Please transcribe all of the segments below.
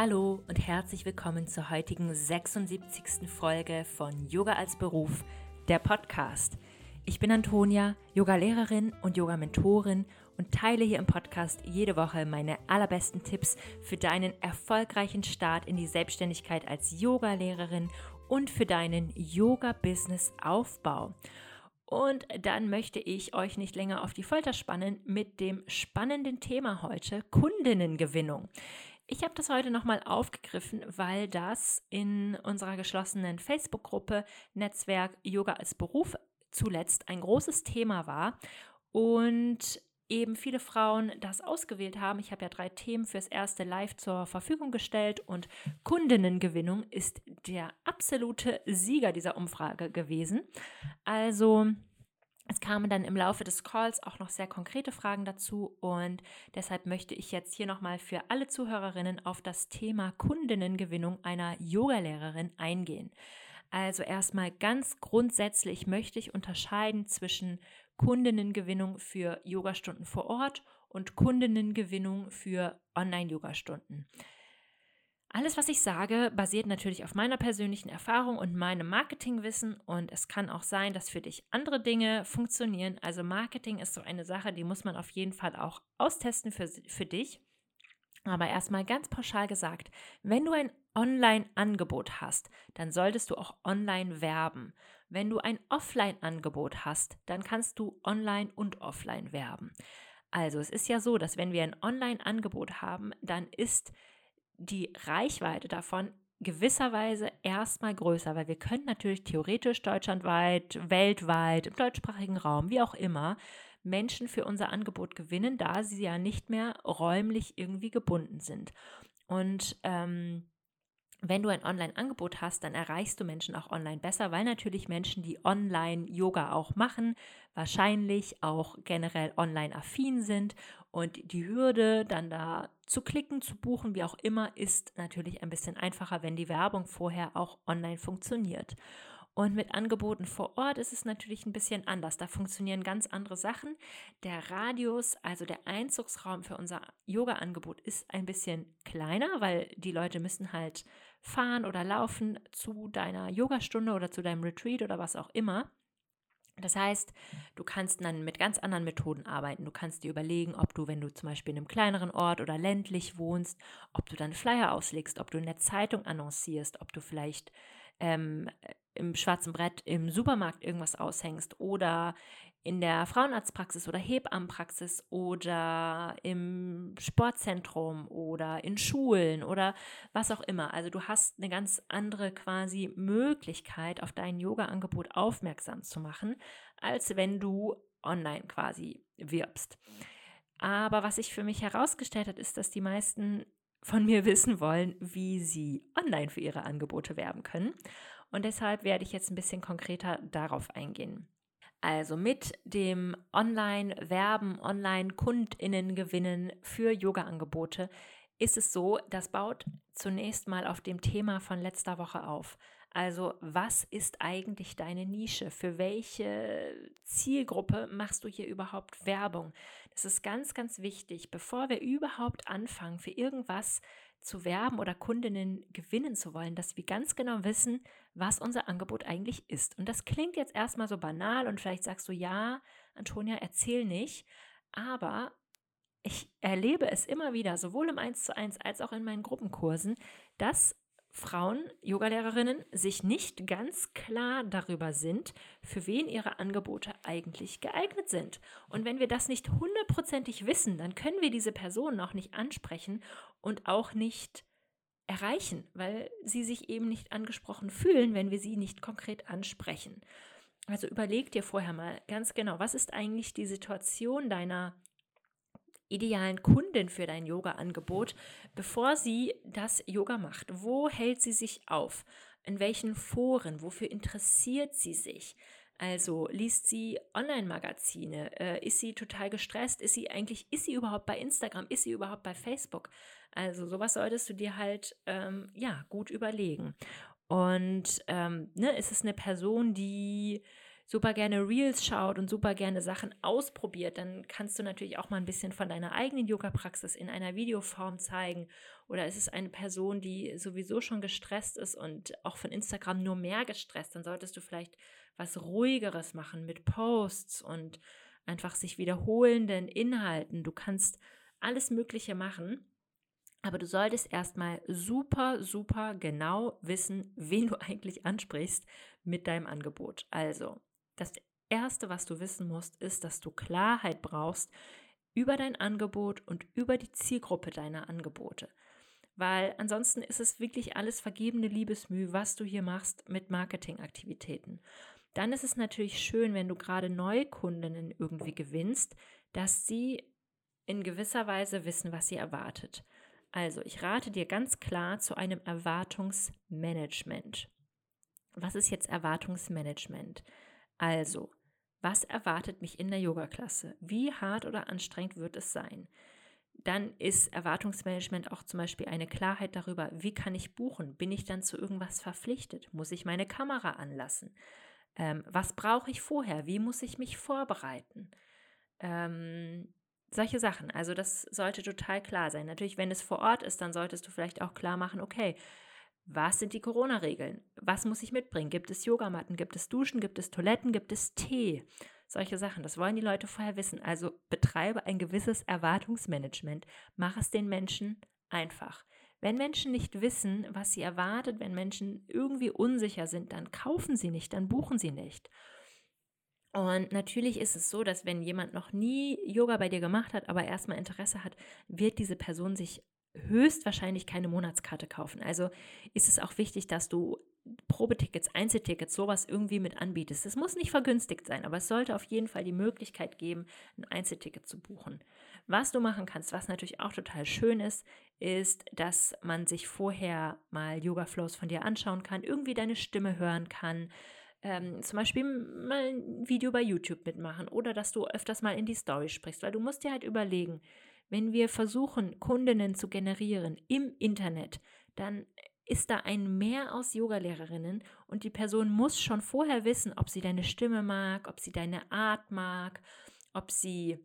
Hallo und herzlich willkommen zur heutigen 76. Folge von Yoga als Beruf, der Podcast. Ich bin Antonia, Yoga-Lehrerin und Yoga-Mentorin und teile hier im Podcast jede Woche meine allerbesten Tipps für deinen erfolgreichen Start in die Selbstständigkeit als Yoga-Lehrerin und für deinen Yoga-Business-Aufbau. Und dann möchte ich euch nicht länger auf die Folter spannen mit dem spannenden Thema heute, Kundinnengewinnung. Ich habe das heute nochmal aufgegriffen, weil das in unserer geschlossenen Facebook-Gruppe Netzwerk Yoga als Beruf zuletzt ein großes Thema war und eben viele Frauen das ausgewählt haben. Ich habe ja drei Themen fürs erste Live zur Verfügung gestellt und Kundinnengewinnung ist der absolute Sieger dieser Umfrage gewesen. Also es kamen dann im Laufe des Calls auch noch sehr konkrete Fragen dazu und deshalb möchte ich jetzt hier nochmal für alle Zuhörerinnen auf das Thema Kundinnengewinnung einer Yogalehrerin eingehen. Also erstmal ganz grundsätzlich möchte ich unterscheiden zwischen Kundinnengewinnung für Yogastunden vor Ort und Kundinnengewinnung für Online-Yogastunden. Alles, was ich sage, basiert natürlich auf meiner persönlichen Erfahrung und meinem Marketingwissen und es kann auch sein, dass für dich andere Dinge funktionieren. Also Marketing ist so eine Sache, die muss man auf jeden Fall auch austesten für, für dich. Aber erstmal ganz pauschal gesagt, wenn du ein Online-Angebot hast, dann solltest du auch online werben. Wenn du ein Offline-Angebot hast, dann kannst du online und offline werben. Also es ist ja so, dass wenn wir ein Online-Angebot haben, dann ist die Reichweite davon gewisserweise erstmal größer, weil wir können natürlich theoretisch deutschlandweit, weltweit, im deutschsprachigen Raum, wie auch immer, Menschen für unser Angebot gewinnen, da sie ja nicht mehr räumlich irgendwie gebunden sind. Und ähm, wenn du ein Online-Angebot hast, dann erreichst du Menschen auch online besser, weil natürlich Menschen, die online-Yoga auch machen, wahrscheinlich auch generell online-affin sind. Und die Hürde, dann da zu klicken, zu buchen, wie auch immer, ist natürlich ein bisschen einfacher, wenn die Werbung vorher auch online funktioniert. Und mit Angeboten vor Ort ist es natürlich ein bisschen anders. Da funktionieren ganz andere Sachen. Der Radius, also der Einzugsraum für unser Yoga-Angebot ist ein bisschen kleiner, weil die Leute müssen halt fahren oder laufen zu deiner Yogastunde oder zu deinem Retreat oder was auch immer. Das heißt, du kannst dann mit ganz anderen Methoden arbeiten. Du kannst dir überlegen, ob du, wenn du zum Beispiel in einem kleineren Ort oder ländlich wohnst, ob du dann Flyer auslegst, ob du in der Zeitung annoncierst, ob du vielleicht ähm, im schwarzen Brett im Supermarkt irgendwas aushängst oder in der Frauenarztpraxis oder Hebammenpraxis oder im Sportzentrum oder in Schulen oder was auch immer. Also du hast eine ganz andere quasi Möglichkeit, auf dein Yoga-Angebot aufmerksam zu machen, als wenn du online quasi wirbst. Aber was sich für mich herausgestellt hat, ist, dass die meisten von mir wissen wollen, wie sie online für ihre Angebote werben können. Und deshalb werde ich jetzt ein bisschen konkreter darauf eingehen. Also mit dem Online-Werben, Online-Kundinnen gewinnen für Yoga-Angebote ist es so, das baut zunächst mal auf dem Thema von letzter Woche auf. Also was ist eigentlich deine Nische? Für welche Zielgruppe machst du hier überhaupt Werbung? Das ist ganz, ganz wichtig, bevor wir überhaupt anfangen, für irgendwas zu werben oder Kundinnen gewinnen zu wollen, dass wir ganz genau wissen, was unser Angebot eigentlich ist. Und das klingt jetzt erstmal so banal und vielleicht sagst du, ja, Antonia, erzähl nicht, aber ich erlebe es immer wieder, sowohl im 1 zu 1 als auch in meinen Gruppenkursen, dass Frauen, Yogalehrerinnen, sich nicht ganz klar darüber sind, für wen ihre Angebote eigentlich geeignet sind. Und wenn wir das nicht hundertprozentig wissen, dann können wir diese Personen auch nicht ansprechen und auch nicht erreichen, weil sie sich eben nicht angesprochen fühlen, wenn wir sie nicht konkret ansprechen. Also überleg dir vorher mal ganz genau, was ist eigentlich die Situation deiner idealen Kundin für dein Yoga-Angebot, bevor sie das Yoga macht? Wo hält sie sich auf? In welchen Foren? Wofür interessiert sie sich? Also liest sie Online-Magazine? Äh, ist sie total gestresst? Ist sie eigentlich, ist sie überhaupt bei Instagram? Ist sie überhaupt bei Facebook? Also sowas solltest du dir halt ähm, ja gut überlegen. Und ähm, ne, ist es eine Person, die super gerne Reels schaut und super gerne Sachen ausprobiert, dann kannst du natürlich auch mal ein bisschen von deiner eigenen Yoga-Praxis in einer Videoform zeigen. Oder ist es eine Person, die sowieso schon gestresst ist und auch von Instagram nur mehr gestresst, dann solltest du vielleicht was ruhigeres machen mit Posts und einfach sich wiederholenden Inhalten. Du kannst alles Mögliche machen. Aber du solltest erstmal super, super genau wissen, wen du eigentlich ansprichst mit deinem Angebot. Also, das Erste, was du wissen musst, ist, dass du Klarheit brauchst über dein Angebot und über die Zielgruppe deiner Angebote. Weil ansonsten ist es wirklich alles vergebene Liebesmüh, was du hier machst mit Marketingaktivitäten. Dann ist es natürlich schön, wenn du gerade neue Kundinnen irgendwie gewinnst, dass sie in gewisser Weise wissen, was sie erwartet. Also, ich rate dir ganz klar zu einem Erwartungsmanagement. Was ist jetzt Erwartungsmanagement? Also, was erwartet mich in der Yoga-Klasse? Wie hart oder anstrengend wird es sein? Dann ist Erwartungsmanagement auch zum Beispiel eine Klarheit darüber, wie kann ich buchen? Bin ich dann zu irgendwas verpflichtet? Muss ich meine Kamera anlassen? Ähm, was brauche ich vorher? Wie muss ich mich vorbereiten? Ähm, solche Sachen. Also das sollte total klar sein. Natürlich, wenn es vor Ort ist, dann solltest du vielleicht auch klar machen, okay, was sind die Corona-Regeln? Was muss ich mitbringen? Gibt es Yogamatten? Gibt es Duschen? Gibt es Toiletten? Gibt es Tee? Solche Sachen. Das wollen die Leute vorher wissen. Also betreibe ein gewisses Erwartungsmanagement. Mach es den Menschen einfach. Wenn Menschen nicht wissen, was sie erwartet, wenn Menschen irgendwie unsicher sind, dann kaufen sie nicht, dann buchen sie nicht. Und natürlich ist es so, dass wenn jemand noch nie Yoga bei dir gemacht hat, aber erstmal Interesse hat, wird diese Person sich höchstwahrscheinlich keine Monatskarte kaufen. Also ist es auch wichtig, dass du Probetickets, Einzeltickets, sowas irgendwie mit anbietest. Es muss nicht vergünstigt sein, aber es sollte auf jeden Fall die Möglichkeit geben, ein Einzelticket zu buchen. Was du machen kannst, was natürlich auch total schön ist, ist, dass man sich vorher mal Yoga Flows von dir anschauen kann, irgendwie deine Stimme hören kann, ähm, zum Beispiel mal ein Video bei YouTube mitmachen oder dass du öfters mal in die Story sprichst, weil du musst dir halt überlegen, wenn wir versuchen, Kundinnen zu generieren im Internet, dann ist da ein Mehr aus Yogalehrerinnen und die Person muss schon vorher wissen, ob sie deine Stimme mag, ob sie deine Art mag, ob sie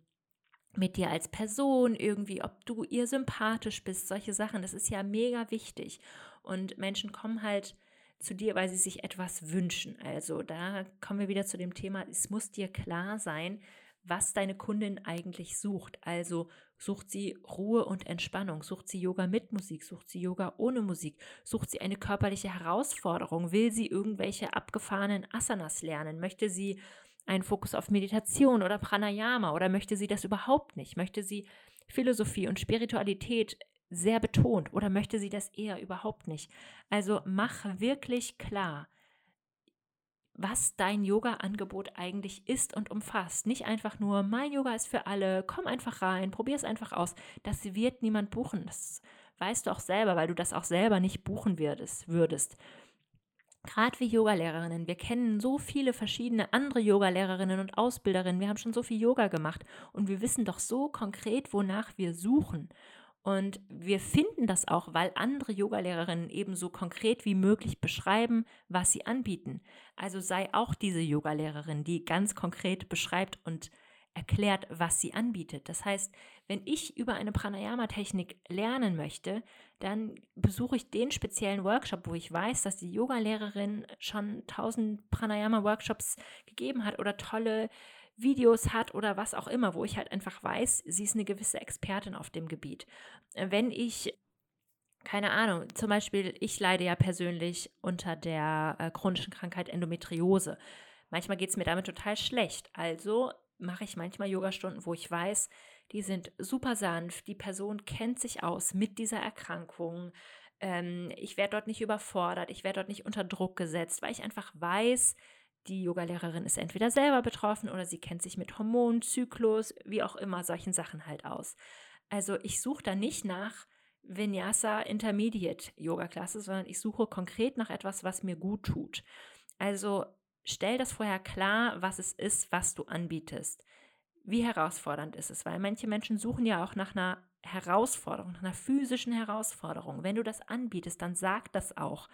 mit dir als Person irgendwie, ob du ihr sympathisch bist, solche Sachen, das ist ja mega wichtig. Und Menschen kommen halt zu dir, weil sie sich etwas wünschen. Also da kommen wir wieder zu dem Thema, es muss dir klar sein, was deine Kundin eigentlich sucht. Also sucht sie Ruhe und Entspannung, sucht sie Yoga mit Musik, sucht sie Yoga ohne Musik, sucht sie eine körperliche Herausforderung, will sie irgendwelche abgefahrenen Asanas lernen, möchte sie einen Fokus auf Meditation oder Pranayama oder möchte sie das überhaupt nicht, möchte sie Philosophie und Spiritualität sehr betont oder möchte sie das eher überhaupt nicht. Also mach wirklich klar, was dein Yoga-Angebot eigentlich ist und umfasst. Nicht einfach nur, mein Yoga ist für alle, komm einfach rein, probier es einfach aus. Das wird niemand buchen. Das weißt du auch selber, weil du das auch selber nicht buchen würdest. Gerade wie Yogalehrerinnen, wir kennen so viele verschiedene andere Yogalehrerinnen und Ausbilderinnen, wir haben schon so viel Yoga gemacht und wir wissen doch so konkret, wonach wir suchen. Und wir finden das auch, weil andere Yogalehrerinnen ebenso konkret wie möglich beschreiben, was sie anbieten. Also sei auch diese Yogalehrerin, die ganz konkret beschreibt und erklärt, was sie anbietet. Das heißt, wenn ich über eine Pranayama-Technik lernen möchte, dann besuche ich den speziellen Workshop, wo ich weiß, dass die Yogalehrerin schon tausend Pranayama-Workshops gegeben hat oder tolle Videos hat oder was auch immer, wo ich halt einfach weiß, sie ist eine gewisse Expertin auf dem Gebiet. Wenn ich keine Ahnung, zum Beispiel, ich leide ja persönlich unter der äh, chronischen Krankheit Endometriose. Manchmal geht es mir damit total schlecht. Also mache ich manchmal Yogastunden, wo ich weiß, die sind super sanft, die Person kennt sich aus mit dieser Erkrankung. Ähm, ich werde dort nicht überfordert, ich werde dort nicht unter Druck gesetzt, weil ich einfach weiß, die Yogalehrerin ist entweder selber betroffen oder sie kennt sich mit Hormonen, Zyklus, wie auch immer, solchen Sachen halt aus. Also ich suche da nicht nach Vinyasa Intermediate Yoga Klasse, sondern ich suche konkret nach etwas, was mir gut tut. Also stell das vorher klar, was es ist, was du anbietest. Wie herausfordernd ist es? Weil manche Menschen suchen ja auch nach einer Herausforderung, nach einer physischen Herausforderung. Wenn du das anbietest, dann sag das auch.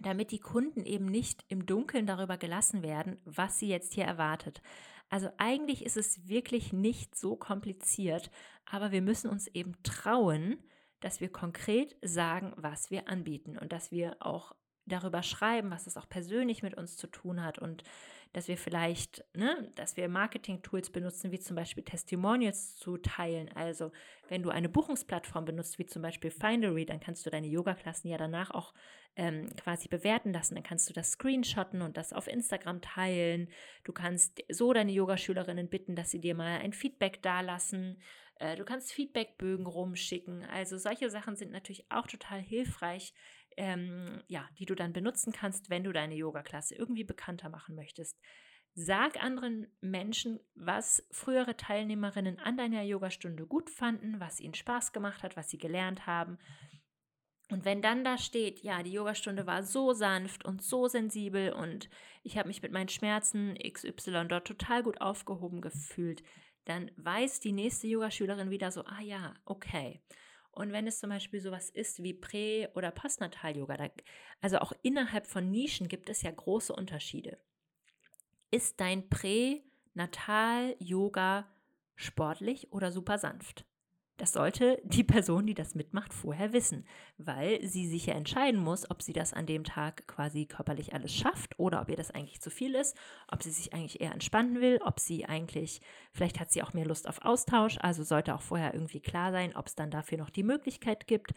Damit die Kunden eben nicht im Dunkeln darüber gelassen werden, was sie jetzt hier erwartet. Also eigentlich ist es wirklich nicht so kompliziert, aber wir müssen uns eben trauen, dass wir konkret sagen, was wir anbieten und dass wir auch darüber schreiben, was es auch persönlich mit uns zu tun hat und dass wir vielleicht, ne, dass wir Marketing-Tools benutzen, wie zum Beispiel Testimonials zu teilen. Also wenn du eine Buchungsplattform benutzt, wie zum Beispiel Findery, dann kannst du deine Yoga-Klassen ja danach auch ähm, quasi bewerten lassen. Dann kannst du das screenshotten und das auf Instagram teilen. Du kannst so deine Yogaschülerinnen bitten, dass sie dir mal ein Feedback dalassen. Äh, du kannst Feedbackbögen rumschicken. Also solche Sachen sind natürlich auch total hilfreich, ähm, ja, die du dann benutzen kannst, wenn du deine Yoga-Klasse irgendwie bekannter machen möchtest. Sag anderen Menschen, was frühere Teilnehmerinnen an deiner Yogastunde gut fanden, was ihnen Spaß gemacht hat, was sie gelernt haben. Und wenn dann da steht, ja, die Yogastunde war so sanft und so sensibel und ich habe mich mit meinen Schmerzen XY dort total gut aufgehoben gefühlt, dann weiß die nächste Yogaschülerin wieder so, ah ja, okay. Und wenn es zum Beispiel sowas ist wie Prä- oder Postnatal-Yoga, also auch innerhalb von Nischen gibt es ja große Unterschiede. Ist dein Pränatal-Yoga sportlich oder super sanft? Das sollte die Person, die das mitmacht, vorher wissen, weil sie sich ja entscheiden muss, ob sie das an dem Tag quasi körperlich alles schafft oder ob ihr das eigentlich zu viel ist, ob sie sich eigentlich eher entspannen will, ob sie eigentlich, vielleicht hat sie auch mehr Lust auf Austausch, also sollte auch vorher irgendwie klar sein, ob es dann dafür noch die Möglichkeit gibt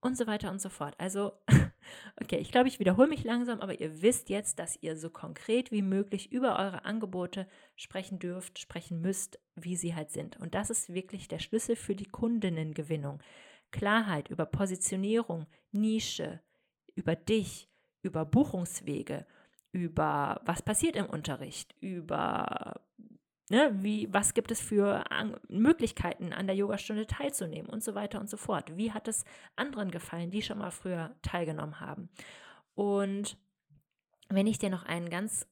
und so weiter und so fort. Also, okay, ich glaube, ich wiederhole mich langsam, aber ihr wisst jetzt, dass ihr so konkret wie möglich über eure Angebote sprechen dürft, sprechen müsst, wie sie halt sind. Und das ist wirklich der Schlüssel für die Kundinnengewinnung. Klarheit über Positionierung, Nische, über dich, über Buchungswege, über was passiert im Unterricht, über Ne, wie, was gibt es für an Möglichkeiten, an der Yogastunde teilzunehmen und so weiter und so fort. Wie hat es anderen gefallen, die schon mal früher teilgenommen haben? Und wenn ich dir noch einen ganz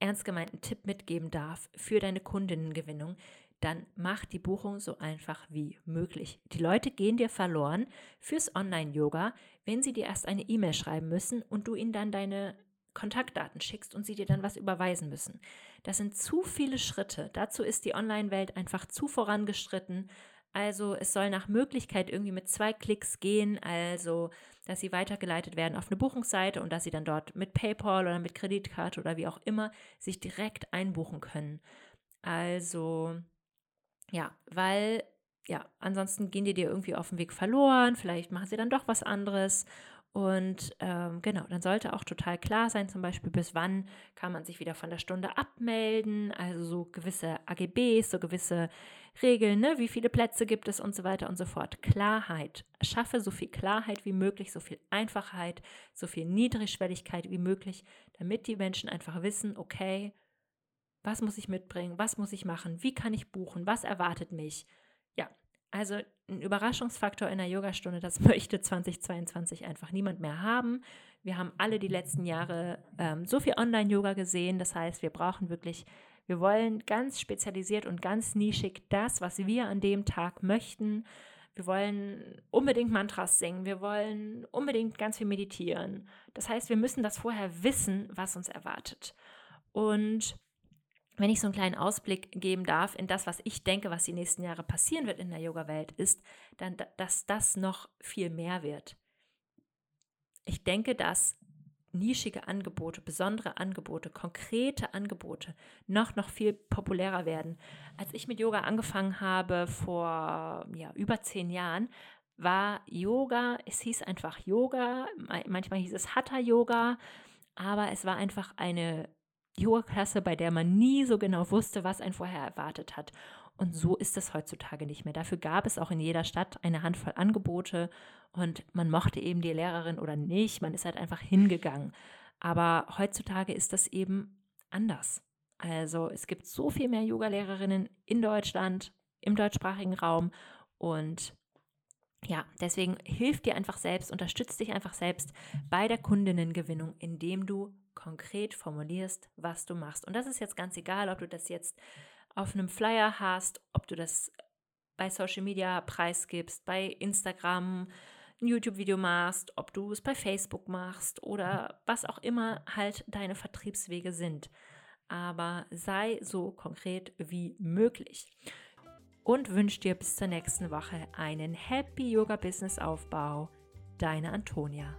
ernst gemeinten Tipp mitgeben darf für deine Kundinnengewinnung, dann mach die Buchung so einfach wie möglich. Die Leute gehen dir verloren fürs Online-Yoga, wenn sie dir erst eine E-Mail schreiben müssen und du ihnen dann deine Kontaktdaten schickst und sie dir dann was überweisen müssen. Das sind zu viele Schritte. Dazu ist die Online-Welt einfach zu vorangeschritten. Also es soll nach Möglichkeit irgendwie mit zwei Klicks gehen, also dass sie weitergeleitet werden auf eine Buchungsseite und dass sie dann dort mit PayPal oder mit Kreditkarte oder wie auch immer sich direkt einbuchen können. Also ja, weil ja, ansonsten gehen die dir irgendwie auf dem Weg verloren, vielleicht machen sie dann doch was anderes und ähm, genau, dann sollte auch total klar sein, zum Beispiel, bis wann kann man sich wieder von der Stunde abmelden, also so gewisse AGBs, so gewisse Regeln, ne? wie viele Plätze gibt es und so weiter und so fort. Klarheit. Schaffe so viel Klarheit wie möglich, so viel Einfachheit, so viel Niedrigschwelligkeit wie möglich, damit die Menschen einfach wissen, okay, was muss ich mitbringen, was muss ich machen, wie kann ich buchen, was erwartet mich. Ja, also ein Überraschungsfaktor in der Yogastunde, das möchte 2022 einfach niemand mehr haben. Wir haben alle die letzten Jahre ähm, so viel Online-Yoga gesehen. Das heißt, wir brauchen wirklich, wir wollen ganz spezialisiert und ganz nischig das, was wir an dem Tag möchten. Wir wollen unbedingt Mantras singen. Wir wollen unbedingt ganz viel meditieren. Das heißt, wir müssen das vorher wissen, was uns erwartet. Und wenn ich so einen kleinen Ausblick geben darf in das, was ich denke, was die nächsten Jahre passieren wird in der Yoga-Welt, ist, dann, dass das noch viel mehr wird. Ich denke, dass nischige Angebote, besondere Angebote, konkrete Angebote noch, noch viel populärer werden. Als ich mit Yoga angefangen habe vor ja, über zehn Jahren, war Yoga, es hieß einfach Yoga, manchmal hieß es Hatha Yoga, aber es war einfach eine Yoga-Klasse, bei der man nie so genau wusste, was einen vorher erwartet hat. Und so ist es heutzutage nicht mehr. Dafür gab es auch in jeder Stadt eine Handvoll Angebote und man mochte eben die Lehrerin oder nicht. Man ist halt einfach hingegangen. Aber heutzutage ist das eben anders. Also es gibt so viel mehr Yoga-Lehrerinnen in Deutschland, im deutschsprachigen Raum und ja, deswegen hilf dir einfach selbst, unterstützt dich einfach selbst bei der Kundinnengewinnung, indem du konkret formulierst, was du machst. Und das ist jetzt ganz egal, ob du das jetzt auf einem Flyer hast, ob du das bei Social Media preisgibst, bei Instagram, ein YouTube-Video machst, ob du es bei Facebook machst oder was auch immer halt deine Vertriebswege sind. Aber sei so konkret wie möglich. Und wünsche dir bis zur nächsten Woche einen Happy Yoga Business Aufbau. Deine Antonia.